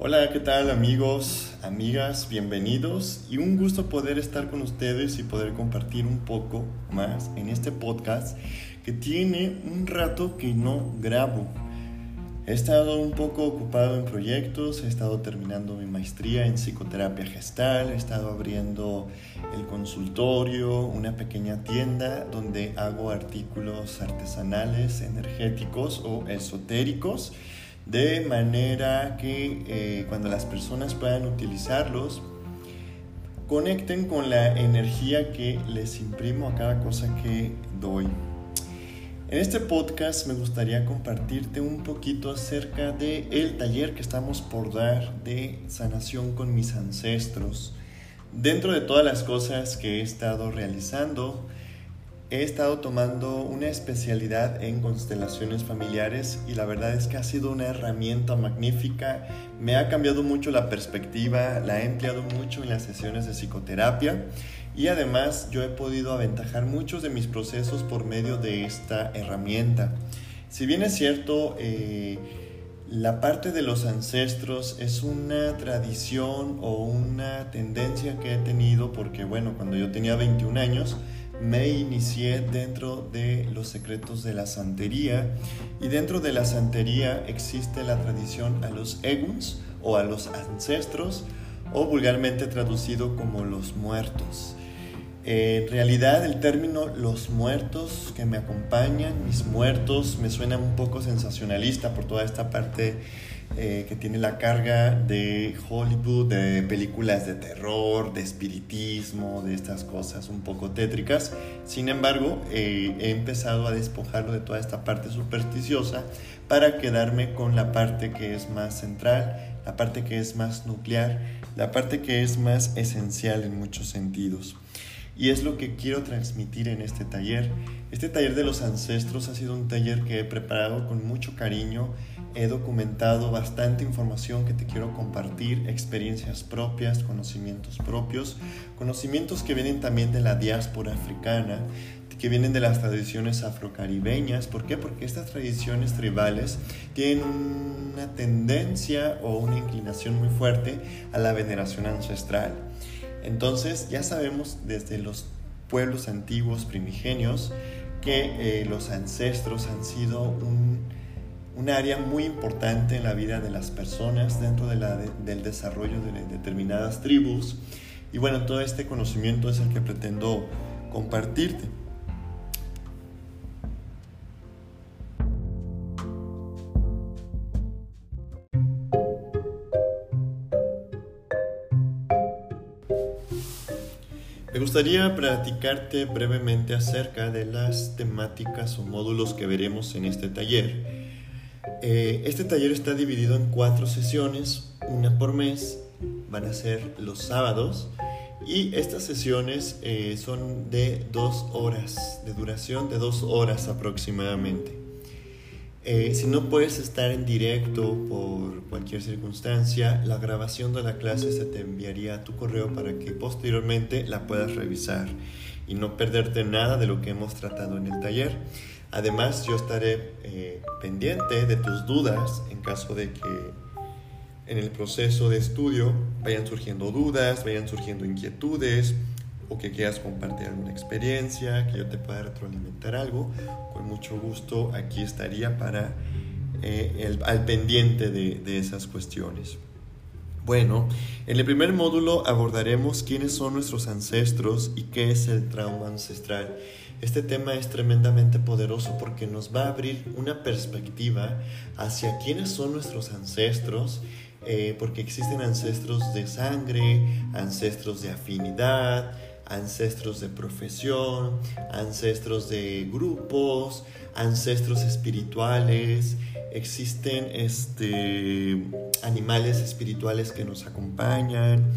Hola, ¿qué tal amigos, amigas? Bienvenidos y un gusto poder estar con ustedes y poder compartir un poco más en este podcast que tiene un rato que no grabo. He estado un poco ocupado en proyectos, he estado terminando mi maestría en psicoterapia gestal, he estado abriendo el consultorio, una pequeña tienda donde hago artículos artesanales, energéticos o esotéricos de manera que eh, cuando las personas puedan utilizarlos, conecten con la energía que les imprimo a cada cosa que doy. En este podcast me gustaría compartirte un poquito acerca de el taller que estamos por dar de sanación con mis ancestros. Dentro de todas las cosas que he estado realizando, He estado tomando una especialidad en constelaciones familiares y la verdad es que ha sido una herramienta magnífica. Me ha cambiado mucho la perspectiva, la he empleado mucho en las sesiones de psicoterapia y además yo he podido aventajar muchos de mis procesos por medio de esta herramienta. Si bien es cierto, eh, la parte de los ancestros es una tradición o una tendencia que he tenido porque bueno, cuando yo tenía 21 años, me inicié dentro de los secretos de la santería y dentro de la santería existe la tradición a los eguns o a los ancestros o vulgarmente traducido como los muertos. En realidad el término los muertos que me acompañan, mis muertos, me suena un poco sensacionalista por toda esta parte eh, que tiene la carga de Hollywood, de películas de terror, de espiritismo, de estas cosas un poco tétricas. Sin embargo, eh, he empezado a despojarlo de toda esta parte supersticiosa para quedarme con la parte que es más central, la parte que es más nuclear, la parte que es más esencial en muchos sentidos. Y es lo que quiero transmitir en este taller. Este taller de los ancestros ha sido un taller que he preparado con mucho cariño he documentado bastante información que te quiero compartir, experiencias propias, conocimientos propios, conocimientos que vienen también de la diáspora africana, que vienen de las tradiciones afrocaribeñas. ¿Por qué? Porque estas tradiciones tribales tienen una tendencia o una inclinación muy fuerte a la veneración ancestral. Entonces ya sabemos desde los pueblos antiguos primigenios que eh, los ancestros han sido un área muy importante en la vida de las personas dentro de la, del desarrollo de determinadas tribus. Y bueno, todo este conocimiento es el que pretendo compartirte. Gustaría platicarte brevemente acerca de las temáticas o módulos que veremos en este taller eh, este taller está dividido en cuatro sesiones, una por mes, van a ser los sábados y estas sesiones eh, son de dos horas, de duración de dos horas aproximadamente. Eh, si no puedes estar en directo por cualquier circunstancia, la grabación de la clase se te enviaría a tu correo para que posteriormente la puedas revisar y no perderte nada de lo que hemos tratado en el taller. Además, yo estaré eh, pendiente de tus dudas en caso de que en el proceso de estudio vayan surgiendo dudas, vayan surgiendo inquietudes o que quieras compartir alguna experiencia, que yo te pueda retroalimentar algo. Con mucho gusto aquí estaría para eh, al pendiente de, de esas cuestiones. Bueno, en el primer módulo abordaremos quiénes son nuestros ancestros y qué es el trauma ancestral. Este tema es tremendamente poderoso porque nos va a abrir una perspectiva hacia quiénes son nuestros ancestros, eh, porque existen ancestros de sangre, ancestros de afinidad, ancestros de profesión, ancestros de grupos, ancestros espirituales, existen este, animales espirituales que nos acompañan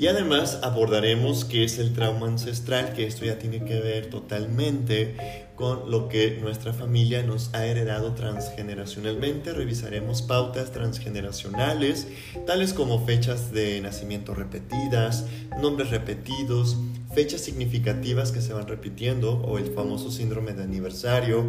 y además abordaremos qué es el trauma ancestral, que esto ya tiene que ver totalmente con lo que nuestra familia nos ha heredado transgeneracionalmente. Revisaremos pautas transgeneracionales, tales como fechas de nacimiento repetidas, nombres repetidos, fechas significativas que se van repitiendo o el famoso síndrome de aniversario.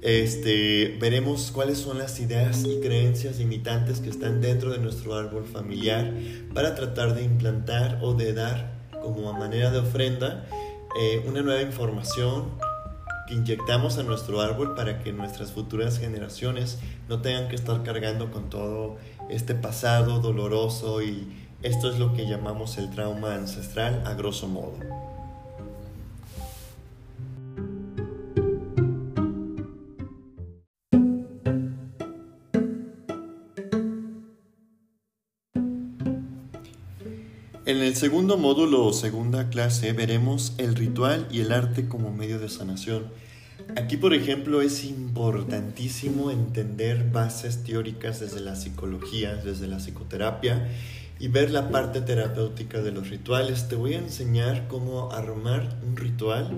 Este, veremos cuáles son las ideas y creencias limitantes que están dentro de nuestro árbol familiar para tratar de implantar o de dar como a manera de ofrenda eh, una nueva información que inyectamos a nuestro árbol para que nuestras futuras generaciones no tengan que estar cargando con todo este pasado doloroso y esto es lo que llamamos el trauma ancestral a grosso modo. En el segundo módulo o segunda clase veremos el ritual y el arte como medio de sanación. Aquí, por ejemplo, es importantísimo entender bases teóricas desde la psicología, desde la psicoterapia y ver la parte terapéutica de los rituales. Te voy a enseñar cómo armar un ritual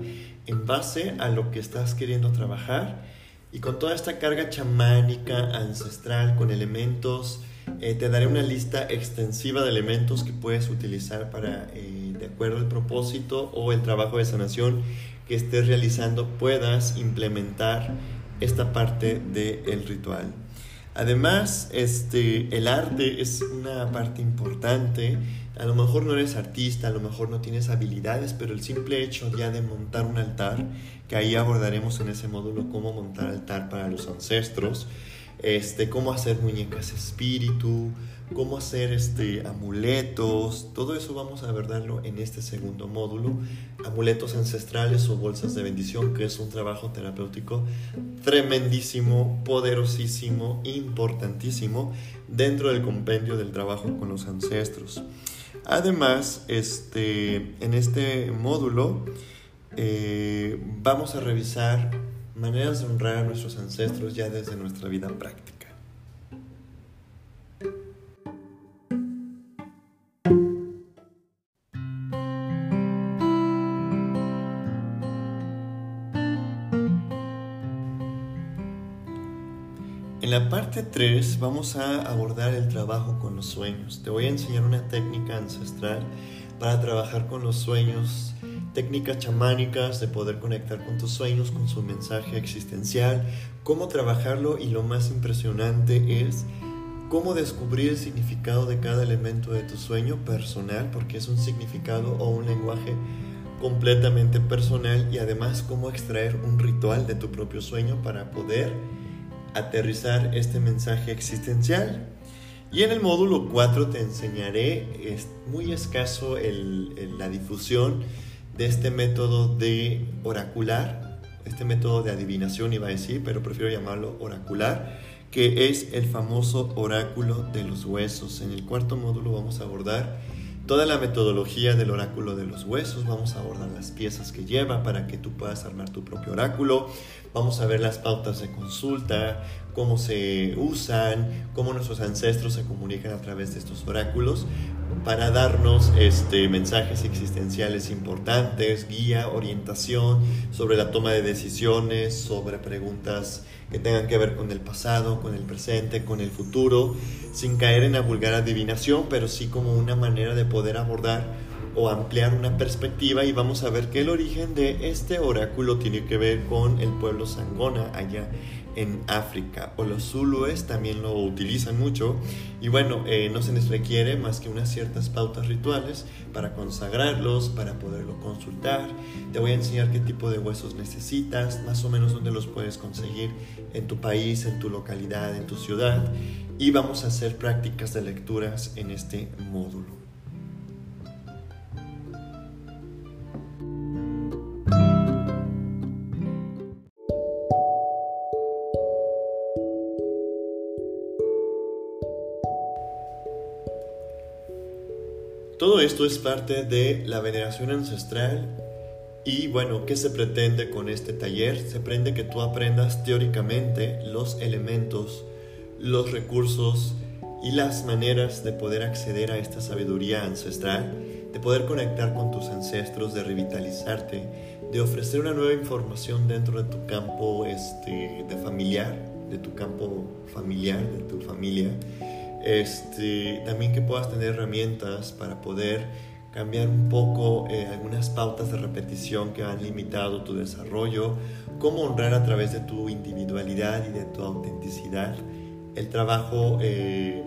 en base a lo que estás queriendo trabajar y con toda esta carga chamánica, ancestral, con elementos eh, te daré una lista extensiva de elementos que puedes utilizar para, eh, de acuerdo al propósito o el trabajo de sanación que estés realizando, puedas implementar esta parte del ritual. Además, este, el arte es una parte importante. A lo mejor no eres artista, a lo mejor no tienes habilidades, pero el simple hecho ya de montar un altar, que ahí abordaremos en ese módulo cómo montar altar para los ancestros, este, cómo hacer muñecas espíritu, cómo hacer este, amuletos, todo eso vamos a verlo en este segundo módulo, amuletos ancestrales o bolsas de bendición, que es un trabajo terapéutico tremendísimo, poderosísimo, importantísimo dentro del compendio del trabajo con los ancestros. Además, este, en este módulo eh, vamos a revisar maneras de honrar a nuestros ancestros ya desde nuestra vida práctica. En la parte 3 vamos a abordar el trabajo con los sueños. Te voy a enseñar una técnica ancestral para trabajar con los sueños técnicas chamánicas de poder conectar con tus sueños, con su mensaje existencial, cómo trabajarlo y lo más impresionante es cómo descubrir el significado de cada elemento de tu sueño personal, porque es un significado o un lenguaje completamente personal y además cómo extraer un ritual de tu propio sueño para poder aterrizar este mensaje existencial. Y en el módulo 4 te enseñaré, es muy escaso la difusión, de este método de oracular, este método de adivinación iba a decir, pero prefiero llamarlo oracular, que es el famoso oráculo de los huesos. En el cuarto módulo vamos a abordar toda la metodología del oráculo de los huesos, vamos a abordar las piezas que lleva para que tú puedas armar tu propio oráculo, vamos a ver las pautas de consulta, cómo se usan, cómo nuestros ancestros se comunican a través de estos oráculos para darnos este, mensajes existenciales importantes, guía, orientación sobre la toma de decisiones, sobre preguntas que tengan que ver con el pasado, con el presente, con el futuro, sin caer en la vulgar adivinación, pero sí como una manera de poder abordar o ampliar una perspectiva y vamos a ver que el origen de este oráculo tiene que ver con el pueblo Sangona allá en África o los zulúes también lo utilizan mucho y bueno, eh, no se les requiere más que unas ciertas pautas rituales para consagrarlos, para poderlo consultar. Te voy a enseñar qué tipo de huesos necesitas, más o menos dónde los puedes conseguir en tu país, en tu localidad, en tu ciudad y vamos a hacer prácticas de lecturas en este módulo. Todo esto es parte de la veneración ancestral y bueno, ¿qué se pretende con este taller? Se pretende que tú aprendas teóricamente los elementos, los recursos y las maneras de poder acceder a esta sabiduría ancestral, de poder conectar con tus ancestros, de revitalizarte, de ofrecer una nueva información dentro de tu campo este, de familiar, de tu campo familiar, de tu familia este, también que puedas tener herramientas para poder cambiar un poco eh, algunas pautas de repetición que han limitado tu desarrollo, cómo honrar a través de tu individualidad y de tu autenticidad el trabajo eh,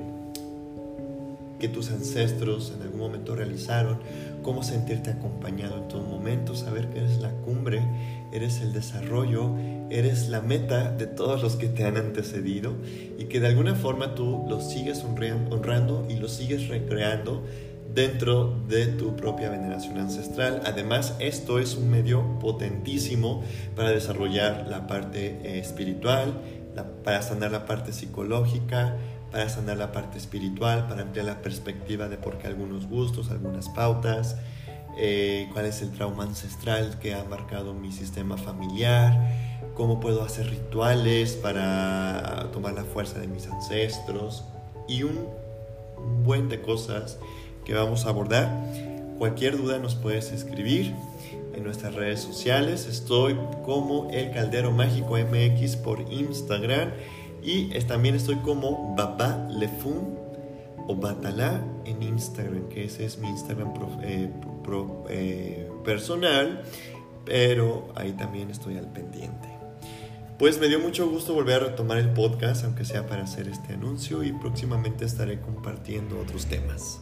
que tus ancestros en algún momento realizaron, cómo sentirte acompañado en todo momento, saber que eres la cumbre, eres el desarrollo, eres la meta de todos los que te han antecedido y que de alguna forma tú los sigues honrando y los sigues recreando dentro de tu propia veneración ancestral. Además, esto es un medio potentísimo para desarrollar la parte eh, espiritual, para sanar la parte psicológica, para sanar la parte espiritual, para ampliar la perspectiva de por qué algunos gustos, algunas pautas, eh, cuál es el trauma ancestral que ha marcado mi sistema familiar, cómo puedo hacer rituales para tomar la fuerza de mis ancestros y un buen de cosas que vamos a abordar. Cualquier duda nos puedes escribir en nuestras redes sociales. Estoy como El Caldero Mágico MX por Instagram y también estoy como Baba Lefun o Batalá en Instagram, que ese es mi Instagram eh, eh, personal, pero ahí también estoy al pendiente. Pues me dio mucho gusto volver a retomar el podcast, aunque sea para hacer este anuncio y próximamente estaré compartiendo otros temas.